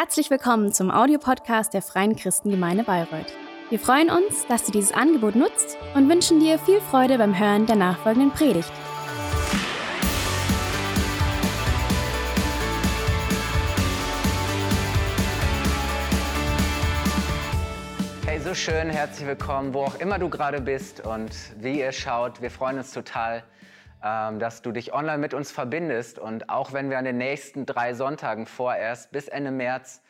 Herzlich willkommen zum Audiopodcast der Freien Christengemeinde Bayreuth. Wir freuen uns, dass du dieses Angebot nutzt und wünschen dir viel Freude beim Hören der nachfolgenden Predigt. Hey, so schön, herzlich willkommen, wo auch immer du gerade bist und wie ihr schaut. Wir freuen uns total, dass du dich online mit uns verbindest. Und auch wenn wir an den nächsten drei Sonntagen vorerst bis Ende März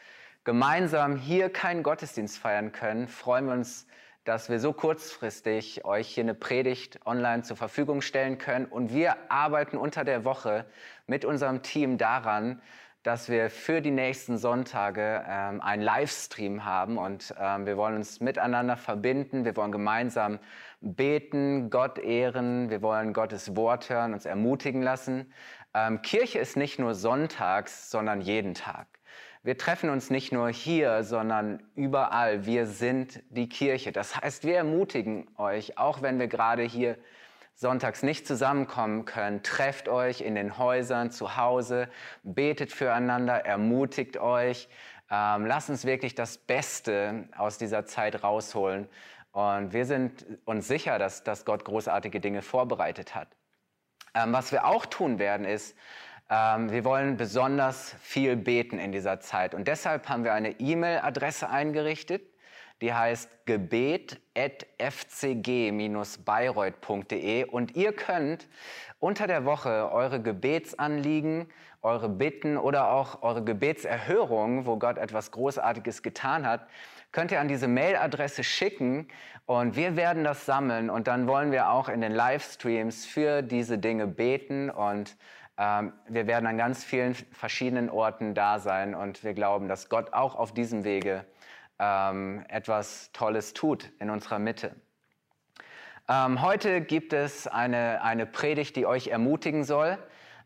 gemeinsam hier keinen Gottesdienst feiern können, freuen wir uns, dass wir so kurzfristig euch hier eine Predigt online zur Verfügung stellen können. Und wir arbeiten unter der Woche mit unserem Team daran, dass wir für die nächsten Sonntage ähm, einen Livestream haben und ähm, wir wollen uns miteinander verbinden, wir wollen gemeinsam beten, Gott ehren, wir wollen Gottes Wort hören, uns ermutigen lassen. Ähm, Kirche ist nicht nur sonntags, sondern jeden Tag. Wir treffen uns nicht nur hier, sondern überall. Wir sind die Kirche. Das heißt, wir ermutigen euch, auch wenn wir gerade hier sonntags nicht zusammenkommen können, trefft euch in den Häusern zu Hause, betet füreinander, ermutigt euch. Ähm, lasst uns wirklich das Beste aus dieser Zeit rausholen. Und wir sind uns sicher, dass, dass Gott großartige Dinge vorbereitet hat. Ähm, was wir auch tun werden, ist, ähm, wir wollen besonders viel beten in dieser Zeit. Und deshalb haben wir eine E-Mail-Adresse eingerichtet die heißt gebet.fcg-bayreuth.de und ihr könnt unter der Woche eure Gebetsanliegen, eure Bitten oder auch eure Gebetserhörungen, wo Gott etwas Großartiges getan hat, könnt ihr an diese Mailadresse schicken und wir werden das sammeln. Und dann wollen wir auch in den Livestreams für diese Dinge beten. Und ähm, wir werden an ganz vielen verschiedenen Orten da sein. Und wir glauben, dass Gott auch auf diesem Wege ähm, etwas Tolles tut in unserer Mitte. Ähm, heute gibt es eine, eine Predigt, die euch ermutigen soll.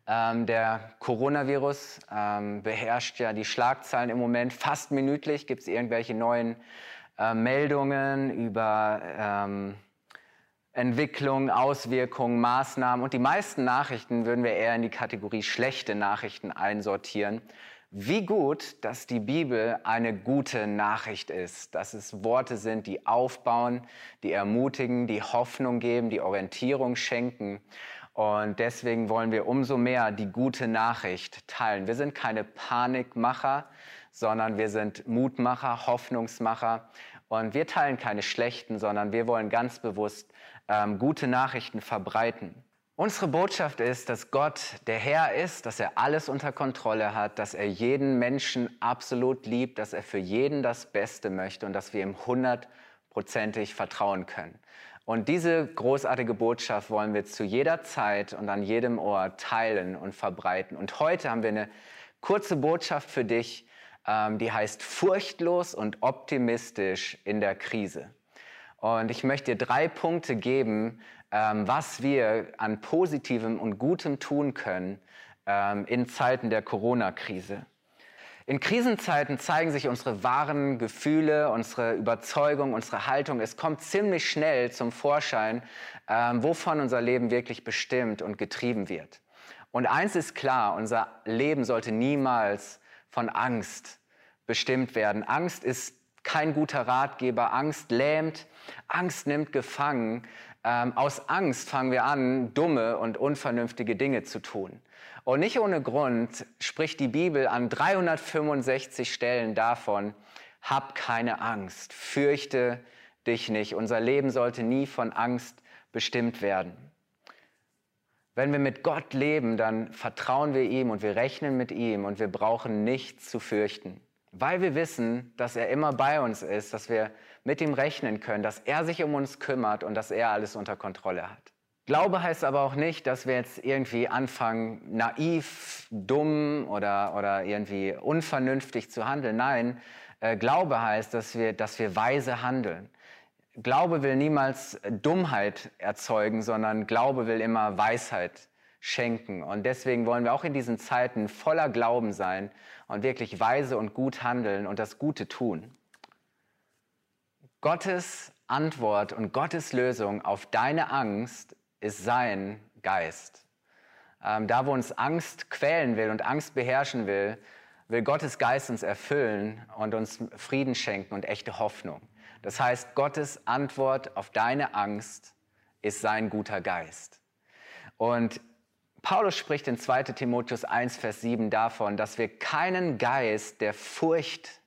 Ähm, der Coronavirus ähm, beherrscht ja die Schlagzeilen im Moment. Fast minütlich gibt es irgendwelche neuen äh, Meldungen über ähm, Entwicklung, Auswirkungen, Maßnahmen. Und die meisten Nachrichten würden wir eher in die Kategorie schlechte Nachrichten einsortieren. Wie gut, dass die Bibel eine gute Nachricht ist, dass es Worte sind, die aufbauen, die ermutigen, die Hoffnung geben, die Orientierung schenken. Und deswegen wollen wir umso mehr die gute Nachricht teilen. Wir sind keine Panikmacher, sondern wir sind Mutmacher, Hoffnungsmacher. Und wir teilen keine schlechten, sondern wir wollen ganz bewusst ähm, gute Nachrichten verbreiten. Unsere Botschaft ist, dass Gott der Herr ist, dass er alles unter Kontrolle hat, dass er jeden Menschen absolut liebt, dass er für jeden das Beste möchte und dass wir ihm hundertprozentig vertrauen können. Und diese großartige Botschaft wollen wir zu jeder Zeit und an jedem Ort teilen und verbreiten. Und heute haben wir eine kurze Botschaft für dich, ähm, die heißt furchtlos und optimistisch in der Krise. Und ich möchte dir drei Punkte geben, was wir an Positivem und Gutem tun können ähm, in Zeiten der Corona-Krise. In Krisenzeiten zeigen sich unsere wahren Gefühle, unsere Überzeugung, unsere Haltung. Es kommt ziemlich schnell zum Vorschein, ähm, wovon unser Leben wirklich bestimmt und getrieben wird. Und eins ist klar, unser Leben sollte niemals von Angst bestimmt werden. Angst ist kein guter Ratgeber. Angst lähmt, Angst nimmt gefangen. Ähm, aus Angst fangen wir an, dumme und unvernünftige Dinge zu tun. Und nicht ohne Grund spricht die Bibel an 365 Stellen davon, hab keine Angst, fürchte dich nicht. Unser Leben sollte nie von Angst bestimmt werden. Wenn wir mit Gott leben, dann vertrauen wir ihm und wir rechnen mit ihm und wir brauchen nichts zu fürchten, weil wir wissen, dass er immer bei uns ist, dass wir mit ihm rechnen können, dass er sich um uns kümmert und dass er alles unter Kontrolle hat. Glaube heißt aber auch nicht, dass wir jetzt irgendwie anfangen, naiv, dumm oder, oder irgendwie unvernünftig zu handeln. Nein, äh, Glaube heißt, dass wir, dass wir weise handeln. Glaube will niemals Dummheit erzeugen, sondern Glaube will immer Weisheit schenken. Und deswegen wollen wir auch in diesen Zeiten voller Glauben sein und wirklich weise und gut handeln und das Gute tun. Gottes Antwort und Gottes Lösung auf deine Angst ist sein Geist. Ähm, da, wo uns Angst quälen will und Angst beherrschen will, will Gottes Geist uns erfüllen und uns Frieden schenken und echte Hoffnung. Das heißt, Gottes Antwort auf deine Angst ist sein guter Geist. Und Paulus spricht in 2 Timotheus 1, Vers 7 davon, dass wir keinen Geist der Furcht,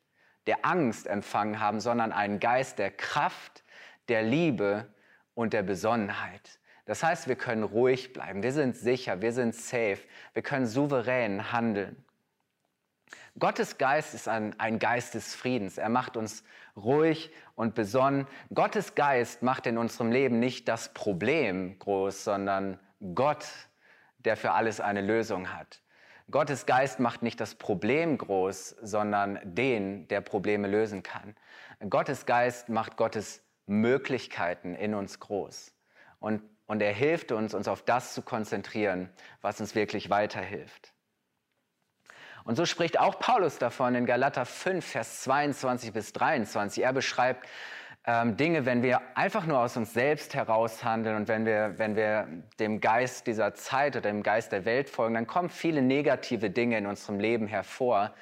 der Angst empfangen haben, sondern einen Geist der Kraft, der Liebe und der Besonnenheit. Das heißt, wir können ruhig bleiben, wir sind sicher, wir sind safe, wir können souverän handeln. Gottes Geist ist ein, ein Geist des Friedens. Er macht uns ruhig und besonnen. Gottes Geist macht in unserem Leben nicht das Problem groß, sondern Gott, der für alles eine Lösung hat. Gottes Geist macht nicht das Problem groß, sondern den, der Probleme lösen kann. Gottes Geist macht Gottes Möglichkeiten in uns groß. Und, und er hilft uns, uns auf das zu konzentrieren, was uns wirklich weiterhilft. Und so spricht auch Paulus davon in Galater 5, Vers 22 bis 23. Er beschreibt ähm, Dinge, wenn wir einfach nur aus uns selbst heraus handeln und wenn wir, wenn wir dem Geist dieser Zeit oder dem Geist der Welt folgen, dann kommen viele negative Dinge in unserem Leben hervor.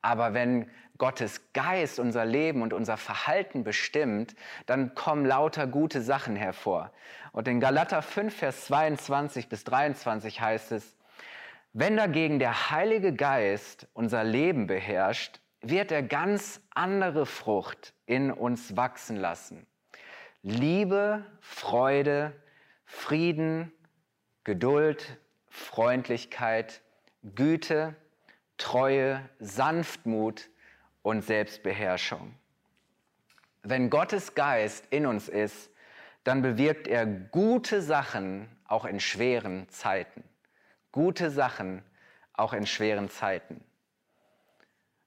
Aber wenn Gottes Geist unser Leben und unser Verhalten bestimmt, dann kommen lauter gute Sachen hervor. Und in Galater 5, Vers 22 bis 23 heißt es, wenn dagegen der Heilige Geist unser Leben beherrscht, wird er ganz andere Frucht in uns wachsen lassen. Liebe, Freude, Frieden, Geduld, Freundlichkeit, Güte, Treue, Sanftmut und Selbstbeherrschung. Wenn Gottes Geist in uns ist, dann bewirkt er gute Sachen auch in schweren Zeiten gute Sachen auch in schweren Zeiten.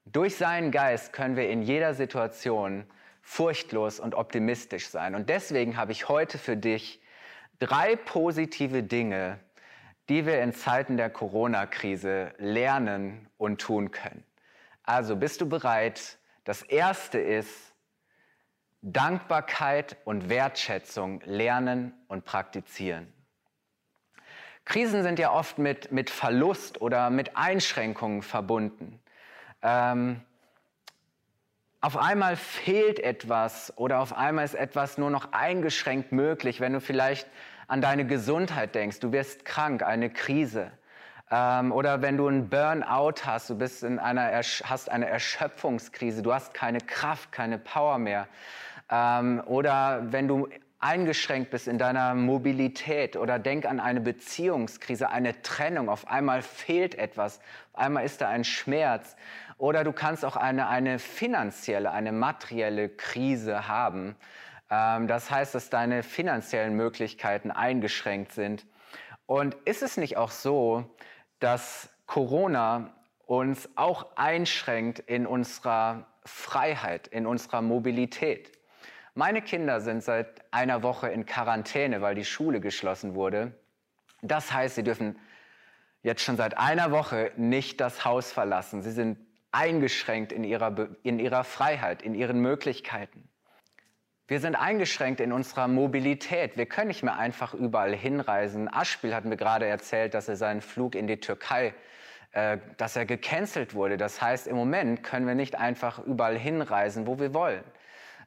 Durch seinen Geist können wir in jeder Situation furchtlos und optimistisch sein. Und deswegen habe ich heute für dich drei positive Dinge, die wir in Zeiten der Corona-Krise lernen und tun können. Also bist du bereit? Das erste ist Dankbarkeit und Wertschätzung lernen und praktizieren. Krisen sind ja oft mit, mit Verlust oder mit Einschränkungen verbunden. Ähm, auf einmal fehlt etwas oder auf einmal ist etwas nur noch eingeschränkt möglich, wenn du vielleicht an deine Gesundheit denkst, du wirst krank, eine Krise. Ähm, oder wenn du einen Burnout hast, du bist in einer, hast eine Erschöpfungskrise, du hast keine Kraft, keine Power mehr. Ähm, oder wenn du eingeschränkt bist in deiner Mobilität oder denk an eine Beziehungskrise, eine Trennung, auf einmal fehlt etwas, auf einmal ist da ein Schmerz. Oder du kannst auch eine, eine finanzielle, eine materielle Krise haben. Ähm, das heißt, dass deine finanziellen Möglichkeiten eingeschränkt sind. Und ist es nicht auch so, dass Corona uns auch einschränkt in unserer Freiheit, in unserer Mobilität? Meine Kinder sind seit einer Woche in Quarantäne, weil die Schule geschlossen wurde. Das heißt, sie dürfen jetzt schon seit einer Woche nicht das Haus verlassen. Sie sind eingeschränkt in ihrer, in ihrer Freiheit, in ihren Möglichkeiten. Wir sind eingeschränkt in unserer Mobilität. Wir können nicht mehr einfach überall hinreisen. Aschspiel hat mir gerade erzählt, dass er seinen Flug in die Türkei, äh, dass er gecancelt wurde. Das heißt, im Moment können wir nicht einfach überall hinreisen, wo wir wollen.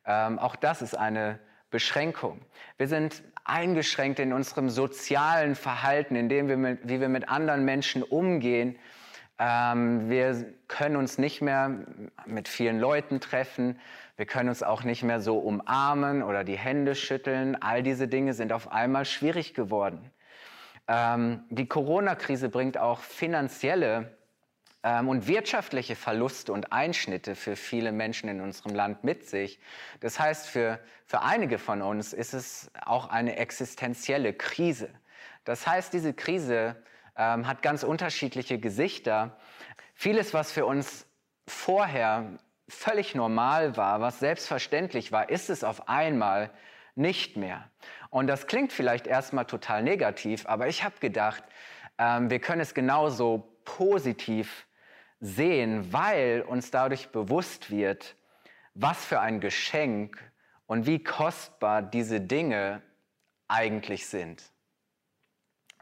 Ähm, auch das ist eine Beschränkung. Wir sind eingeschränkt in unserem sozialen Verhalten, in dem wir mit, wie wir mit anderen Menschen umgehen. Ähm, wir können uns nicht mehr mit vielen Leuten treffen. Wir können uns auch nicht mehr so umarmen oder die Hände schütteln. All diese Dinge sind auf einmal schwierig geworden. Ähm, die Corona-Krise bringt auch finanzielle und wirtschaftliche Verluste und Einschnitte für viele Menschen in unserem Land mit sich. Das heißt, für, für einige von uns ist es auch eine existenzielle Krise. Das heißt, diese Krise ähm, hat ganz unterschiedliche Gesichter. Vieles, was für uns vorher völlig normal war, was selbstverständlich war, ist es auf einmal nicht mehr. Und das klingt vielleicht erstmal total negativ, aber ich habe gedacht, ähm, wir können es genauso positiv sehen, weil uns dadurch bewusst wird, was für ein Geschenk und wie kostbar diese Dinge eigentlich sind.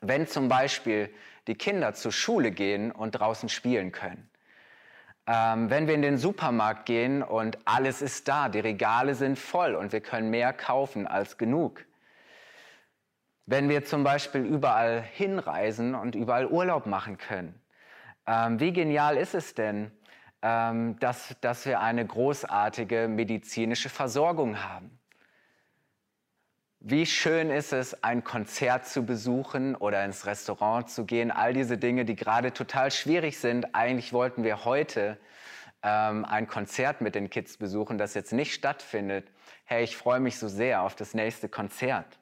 Wenn zum Beispiel die Kinder zur Schule gehen und draußen spielen können. Ähm, wenn wir in den Supermarkt gehen und alles ist da, die Regale sind voll und wir können mehr kaufen als genug. Wenn wir zum Beispiel überall hinreisen und überall Urlaub machen können. Ähm, wie genial ist es denn, ähm, dass, dass wir eine großartige medizinische Versorgung haben? Wie schön ist es, ein Konzert zu besuchen oder ins Restaurant zu gehen. All diese Dinge, die gerade total schwierig sind. Eigentlich wollten wir heute ähm, ein Konzert mit den Kids besuchen, das jetzt nicht stattfindet. Hey, ich freue mich so sehr auf das nächste Konzert.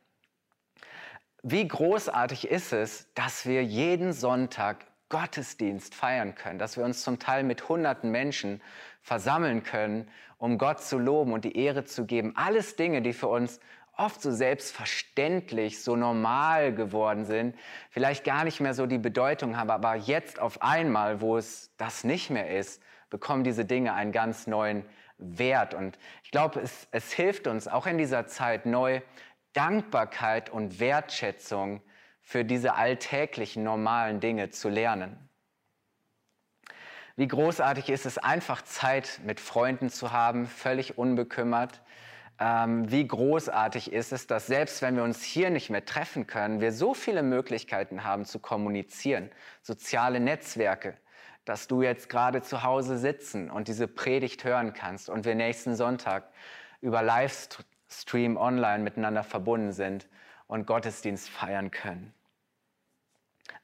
Wie großartig ist es, dass wir jeden Sonntag Gottesdienst feiern können, dass wir uns zum Teil mit hunderten Menschen versammeln können, um Gott zu loben und die Ehre zu geben. Alles Dinge, die für uns oft so selbstverständlich, so normal geworden sind, vielleicht gar nicht mehr so die Bedeutung haben, aber jetzt auf einmal, wo es das nicht mehr ist, bekommen diese Dinge einen ganz neuen Wert. Und ich glaube, es, es hilft uns auch in dieser Zeit neu Dankbarkeit und Wertschätzung für diese alltäglichen, normalen Dinge zu lernen. Wie großartig ist es, einfach Zeit mit Freunden zu haben, völlig unbekümmert ähm, wie großartig ist es, dass selbst wenn wir uns hier nicht mehr treffen können, wir so viele Möglichkeiten haben zu kommunizieren, soziale Netzwerke, dass du jetzt gerade zu Hause sitzen und diese Predigt hören kannst und wir nächsten Sonntag über Livestream online miteinander verbunden sind und Gottesdienst feiern können.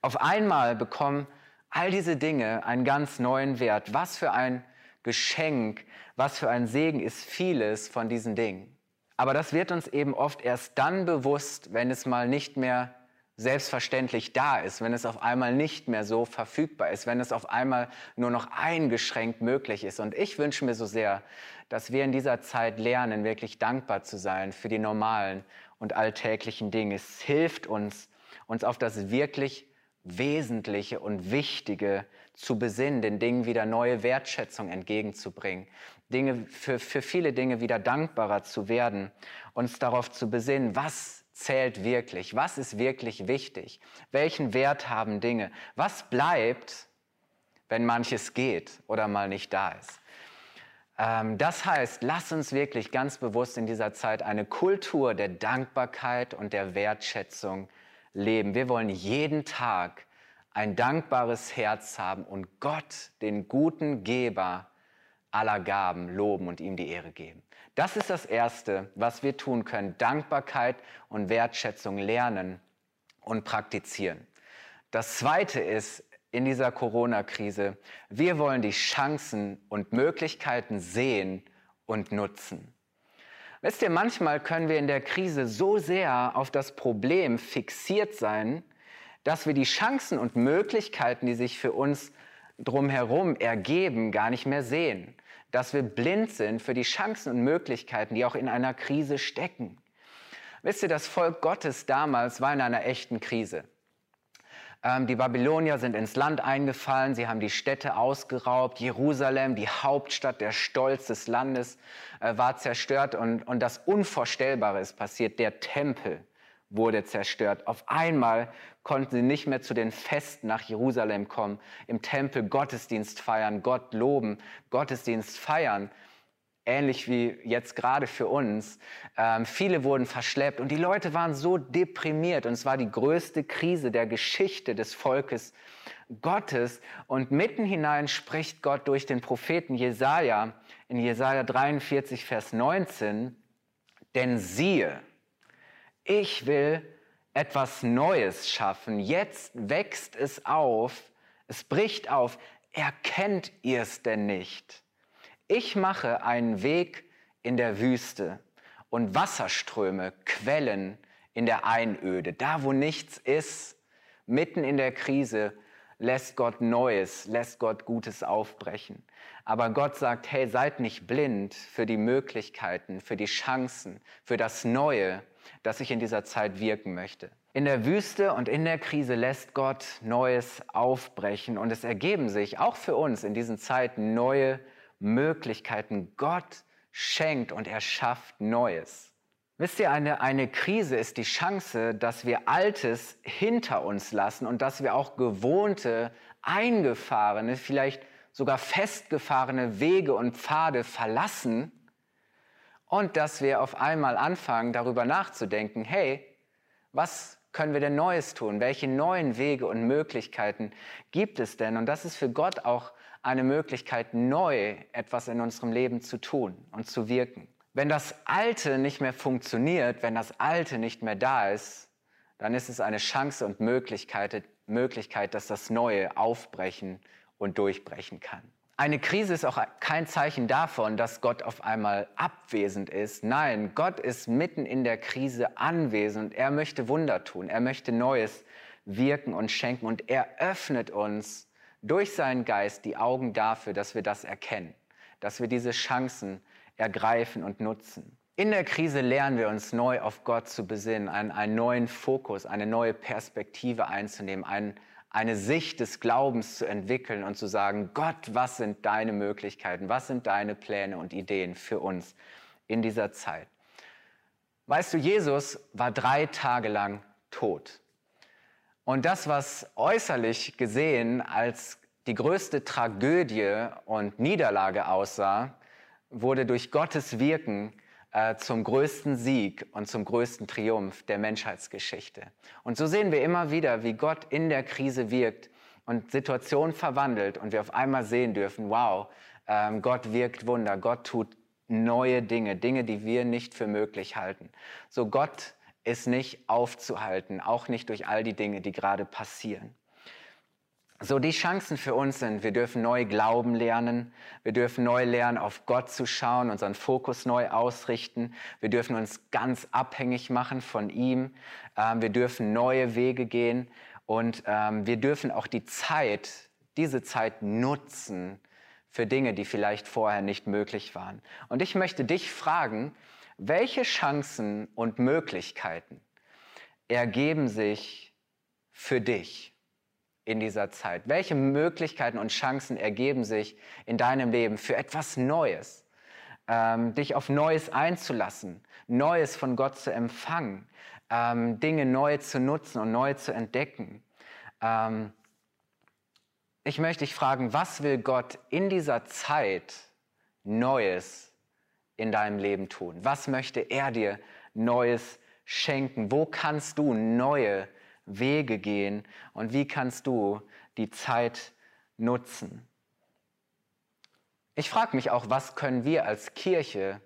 Auf einmal bekommen all diese Dinge einen ganz neuen Wert. Was für ein Geschenk, was für ein Segen ist vieles von diesen Dingen. Aber das wird uns eben oft erst dann bewusst, wenn es mal nicht mehr selbstverständlich da ist, wenn es auf einmal nicht mehr so verfügbar ist, wenn es auf einmal nur noch eingeschränkt möglich ist. Und ich wünsche mir so sehr, dass wir in dieser Zeit lernen, wirklich dankbar zu sein für die normalen und alltäglichen Dinge. Es hilft uns, uns auf das wirklich Wesentliche und Wichtige zu besinnen, den Dingen wieder neue Wertschätzung entgegenzubringen, Dinge, für, für viele Dinge wieder dankbarer zu werden, uns darauf zu besinnen, was zählt wirklich, was ist wirklich wichtig, welchen Wert haben Dinge, was bleibt, wenn manches geht oder mal nicht da ist. Ähm, das heißt, lass uns wirklich ganz bewusst in dieser Zeit eine Kultur der Dankbarkeit und der Wertschätzung leben. Wir wollen jeden Tag ein dankbares Herz haben und Gott, den guten Geber aller Gaben, loben und ihm die Ehre geben. Das ist das Erste, was wir tun können. Dankbarkeit und Wertschätzung lernen und praktizieren. Das Zweite ist in dieser Corona-Krise, wir wollen die Chancen und Möglichkeiten sehen und nutzen. Wisst ihr, manchmal können wir in der Krise so sehr auf das Problem fixiert sein, dass wir die Chancen und Möglichkeiten, die sich für uns drumherum ergeben, gar nicht mehr sehen. Dass wir blind sind für die Chancen und Möglichkeiten, die auch in einer Krise stecken. Wisst ihr, das Volk Gottes damals war in einer echten Krise. Ähm, die Babylonier sind ins Land eingefallen, sie haben die Städte ausgeraubt, Jerusalem, die Hauptstadt, der Stolz des Landes, äh, war zerstört und, und das Unvorstellbare ist passiert, der Tempel wurde zerstört. Auf einmal konnten sie nicht mehr zu den Festen nach Jerusalem kommen, im Tempel Gottesdienst feiern, Gott loben, Gottesdienst feiern. Ähnlich wie jetzt gerade für uns. Ähm, viele wurden verschleppt und die Leute waren so deprimiert und es war die größte Krise der Geschichte des Volkes Gottes. Und mitten hinein spricht Gott durch den Propheten Jesaja in Jesaja 43, Vers 19, denn siehe, ich will etwas Neues schaffen. Jetzt wächst es auf, es bricht auf. Erkennt ihr es denn nicht? Ich mache einen Weg in der Wüste und Wasserströme, Quellen in der Einöde. Da, wo nichts ist, mitten in der Krise, lässt Gott Neues, lässt Gott Gutes aufbrechen. Aber Gott sagt, hey, seid nicht blind für die Möglichkeiten, für die Chancen, für das Neue, das ich in dieser Zeit wirken möchte. In der Wüste und in der Krise lässt Gott Neues aufbrechen und es ergeben sich auch für uns in diesen Zeiten neue Möglichkeiten. Gott schenkt und er schafft Neues. Wisst ihr, eine, eine Krise ist die Chance, dass wir Altes hinter uns lassen und dass wir auch gewohnte, eingefahrene, vielleicht sogar festgefahrene Wege und Pfade verlassen und dass wir auf einmal anfangen, darüber nachzudenken, hey, was können wir denn Neues tun? Welche neuen Wege und Möglichkeiten gibt es denn? Und das ist für Gott auch eine Möglichkeit, neu etwas in unserem Leben zu tun und zu wirken. Wenn das Alte nicht mehr funktioniert, wenn das Alte nicht mehr da ist, dann ist es eine Chance und Möglichkeit, Möglichkeit, dass das Neue aufbrechen und durchbrechen kann. Eine Krise ist auch kein Zeichen davon, dass Gott auf einmal abwesend ist. Nein, Gott ist mitten in der Krise anwesend. Er möchte Wunder tun. Er möchte Neues wirken und schenken. Und er öffnet uns durch seinen Geist die Augen dafür, dass wir das erkennen, dass wir diese Chancen ergreifen und nutzen. In der Krise lernen wir uns neu auf Gott zu besinnen, einen, einen neuen Fokus, eine neue Perspektive einzunehmen, einen, eine Sicht des Glaubens zu entwickeln und zu sagen, Gott, was sind deine Möglichkeiten, was sind deine Pläne und Ideen für uns in dieser Zeit? Weißt du, Jesus war drei Tage lang tot. Und das, was äußerlich gesehen als die größte Tragödie und Niederlage aussah, wurde durch Gottes Wirken äh, zum größten Sieg und zum größten Triumph der Menschheitsgeschichte. Und so sehen wir immer wieder, wie Gott in der Krise wirkt und Situationen verwandelt und wir auf einmal sehen dürfen, wow, ähm, Gott wirkt Wunder, Gott tut neue Dinge, Dinge, die wir nicht für möglich halten. So Gott ist nicht aufzuhalten, auch nicht durch all die Dinge, die gerade passieren. So die Chancen für uns sind, wir dürfen neu glauben lernen, wir dürfen neu lernen, auf Gott zu schauen, unseren Fokus neu ausrichten, wir dürfen uns ganz abhängig machen von ihm, ähm, wir dürfen neue Wege gehen und ähm, wir dürfen auch die Zeit, diese Zeit nutzen für Dinge, die vielleicht vorher nicht möglich waren. Und ich möchte dich fragen, welche Chancen und Möglichkeiten ergeben sich für dich? In dieser Zeit? Welche Möglichkeiten und Chancen ergeben sich in deinem Leben für etwas Neues? Ähm, dich auf Neues einzulassen, Neues von Gott zu empfangen, ähm, Dinge neu zu nutzen und neu zu entdecken. Ähm, ich möchte dich fragen, was will Gott in dieser Zeit Neues in deinem Leben tun? Was möchte er dir Neues schenken? Wo kannst du neue Wege gehen und wie kannst du die Zeit nutzen? Ich frage mich auch, was können wir als Kirche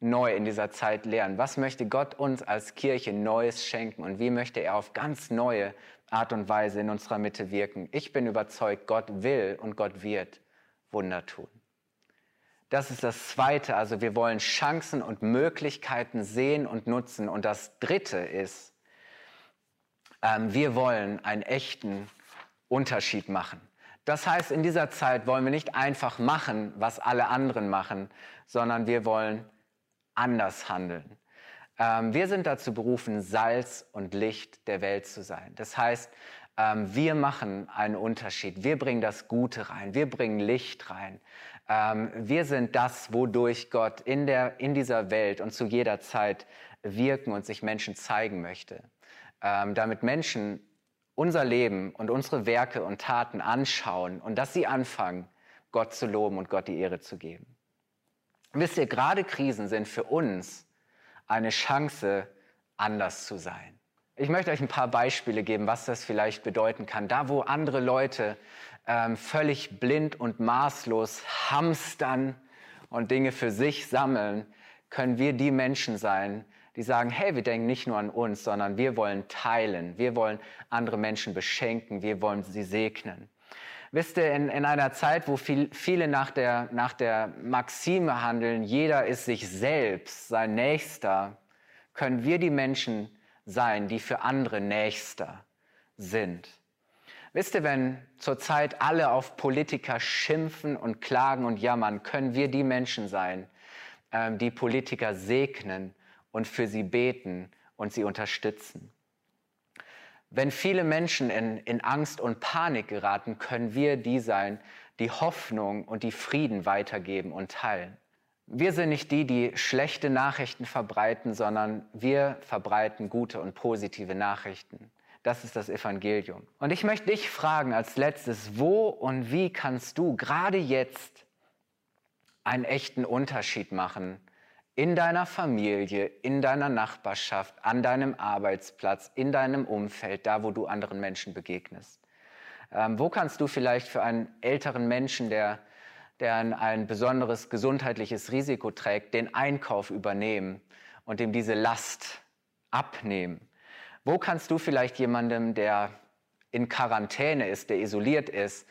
neu in dieser Zeit lernen? Was möchte Gott uns als Kirche Neues schenken und wie möchte er auf ganz neue Art und Weise in unserer Mitte wirken? Ich bin überzeugt, Gott will und Gott wird Wunder tun. Das ist das Zweite. Also wir wollen Chancen und Möglichkeiten sehen und nutzen. Und das Dritte ist, wir wollen einen echten Unterschied machen. Das heißt, in dieser Zeit wollen wir nicht einfach machen, was alle anderen machen, sondern wir wollen anders handeln. Ähm, wir sind dazu berufen, Salz und Licht der Welt zu sein. Das heißt, ähm, wir machen einen Unterschied. Wir bringen das Gute rein. Wir bringen Licht rein. Ähm, wir sind das, wodurch Gott in, der, in dieser Welt und zu jeder Zeit wirken und sich Menschen zeigen möchte ähm, damit Menschen unser Leben und unsere Werke und Taten anschauen und dass sie anfangen, Gott zu loben und Gott die Ehre zu geben. Wisst ihr, gerade Krisen sind für uns eine Chance, anders zu sein. Ich möchte euch ein paar Beispiele geben, was das vielleicht bedeuten kann. Da, wo andere Leute ähm, völlig blind und maßlos hamstern und Dinge für sich sammeln, können wir die Menschen sein, die sagen, hey, wir denken nicht nur an uns, sondern wir wollen teilen, wir wollen andere Menschen beschenken, wir wollen sie segnen. Wisst ihr, in, in einer Zeit, wo viel, viele nach der, nach der Maxime handeln, jeder ist sich selbst, sein Nächster, können wir die Menschen sein, die für andere Nächster sind. Wisst ihr, wenn zurzeit alle auf Politiker schimpfen und klagen und jammern, können wir die Menschen sein, ähm, die Politiker segnen und für sie beten und sie unterstützen. Wenn viele Menschen in, in Angst und Panik geraten, können wir die sein, die Hoffnung und die Frieden weitergeben und teilen. Wir sind nicht die, die schlechte Nachrichten verbreiten, sondern wir verbreiten gute und positive Nachrichten. Das ist das Evangelium. Und ich möchte dich fragen als letztes, wo und wie kannst du gerade jetzt einen echten Unterschied machen in deiner Familie, in deiner Nachbarschaft, an deinem Arbeitsplatz, in deinem Umfeld, da wo du anderen Menschen begegnest? Ähm, wo kannst du vielleicht für einen älteren Menschen, der, der ein, ein besonderes gesundheitliches Risiko trägt, den Einkauf übernehmen und ihm diese Last abnehmen? Wo kannst du vielleicht jemandem, der in Quarantäne ist, der isoliert ist,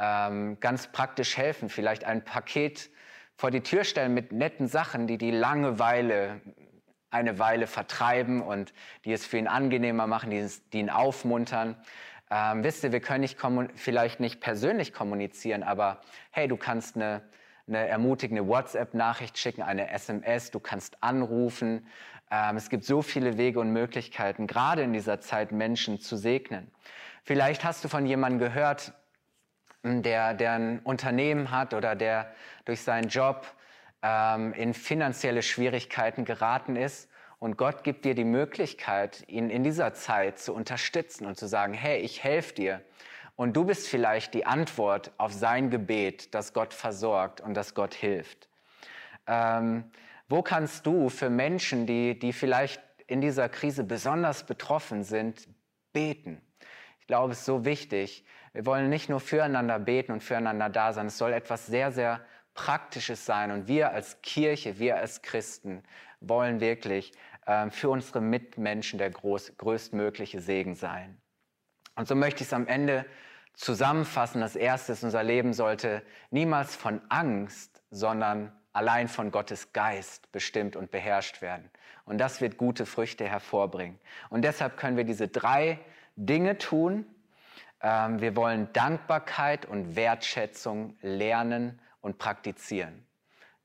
ähm, ganz praktisch helfen? Vielleicht ein Paket vor die Tür stellen mit netten Sachen, die die Langeweile eine Weile vertreiben und die es für ihn angenehmer machen, die, die ihn aufmuntern. Ähm, wisst ihr, wir können nicht vielleicht nicht persönlich kommunizieren, aber hey, du kannst eine, eine ermutigende WhatsApp-Nachricht schicken, eine SMS, du kannst anrufen. Ähm, es gibt so viele Wege und Möglichkeiten, gerade in dieser Zeit Menschen zu segnen. Vielleicht hast du von jemandem gehört, der, der ein Unternehmen hat oder der durch seinen Job ähm, in finanzielle Schwierigkeiten geraten ist und Gott gibt dir die Möglichkeit, ihn in dieser Zeit zu unterstützen und zu sagen, hey, ich helfe dir. Und du bist vielleicht die Antwort auf sein Gebet, dass Gott versorgt und dass Gott hilft. Ähm, wo kannst du für Menschen, die, die vielleicht in dieser Krise besonders betroffen sind, beten? Ich glaube, es ist so wichtig. Wir wollen nicht nur füreinander beten und füreinander da sein. Es soll etwas sehr, sehr Praktisches sein. Und wir als Kirche, wir als Christen wollen wirklich ähm, für unsere Mitmenschen der groß, größtmögliche Segen sein. Und so möchte ich es am Ende zusammenfassen. Das Erste ist, unser Leben sollte niemals von Angst, sondern allein von Gottes Geist bestimmt und beherrscht werden. Und das wird gute Früchte hervorbringen. Und deshalb können wir diese drei Dinge tun. Ähm, wir wollen Dankbarkeit und Wertschätzung lernen und praktizieren.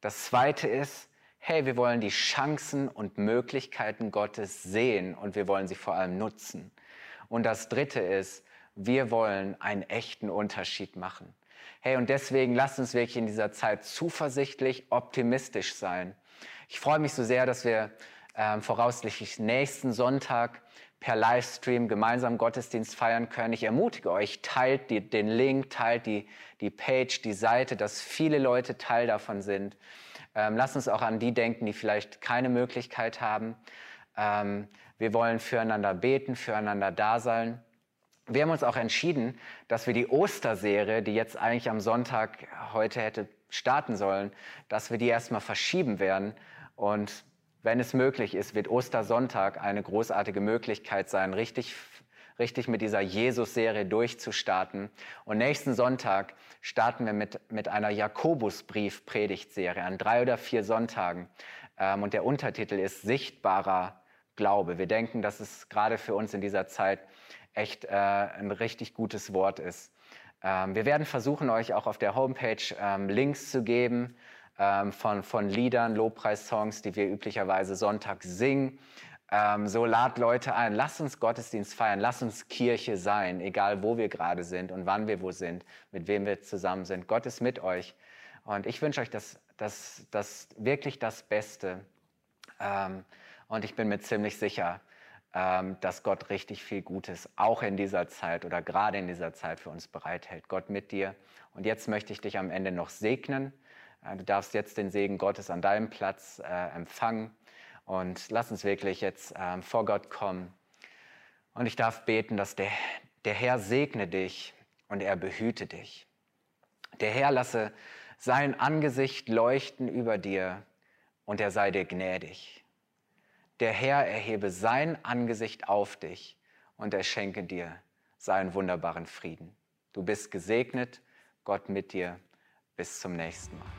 Das Zweite ist, hey, wir wollen die Chancen und Möglichkeiten Gottes sehen und wir wollen sie vor allem nutzen. Und das Dritte ist, wir wollen einen echten Unterschied machen. Hey, und deswegen lasst uns wirklich in dieser Zeit zuversichtlich, optimistisch sein. Ich freue mich so sehr, dass wir äh, voraussichtlich nächsten Sonntag per Livestream gemeinsam Gottesdienst feiern können. Ich ermutige euch, teilt die, den Link, teilt die, die Page, die Seite, dass viele Leute Teil davon sind. Ähm, lasst uns auch an die denken, die vielleicht keine Möglichkeit haben. Ähm, wir wollen füreinander beten, füreinander da sein. Wir haben uns auch entschieden, dass wir die Osterserie, die jetzt eigentlich am Sonntag heute hätte starten sollen, dass wir die erstmal verschieben werden. Und wenn es möglich ist, wird Ostersonntag eine großartige Möglichkeit sein, richtig richtig mit dieser Jesus-Serie durchzustarten. Und nächsten Sonntag starten wir mit, mit einer Jakobusbrief-Predigtserie an drei oder vier Sonntagen. Ähm, und der Untertitel ist Sichtbarer Glaube. Wir denken, dass es gerade für uns in dieser Zeit echt äh, ein richtig gutes Wort ist. Ähm, wir werden versuchen, euch auch auf der Homepage ähm, Links zu geben ähm, von, von Liedern, Lobpreissongs, die wir üblicherweise Sonntag singen. Ähm, so lad Leute ein, lass uns Gottesdienst feiern, lass uns Kirche sein, egal wo wir gerade sind und wann wir wo sind, mit wem wir zusammen sind. Gott ist mit euch und ich wünsche euch das, das, das wirklich das Beste. Ähm, und ich bin mir ziemlich sicher, ähm, dass Gott richtig viel Gutes auch in dieser Zeit oder gerade in dieser Zeit für uns bereithält. Gott mit dir. Und jetzt möchte ich dich am Ende noch segnen. Äh, du darfst jetzt den Segen Gottes an deinem Platz äh, empfangen. Und lass uns wirklich jetzt ähm, vor Gott kommen. Und ich darf beten, dass der, der Herr segne dich und er behüte dich. Der Herr lasse sein Angesicht leuchten über dir und er sei dir gnädig. Der Herr erhebe sein Angesicht auf dich und er schenke dir seinen wunderbaren Frieden. Du bist gesegnet, Gott mit dir. Bis zum nächsten Mal.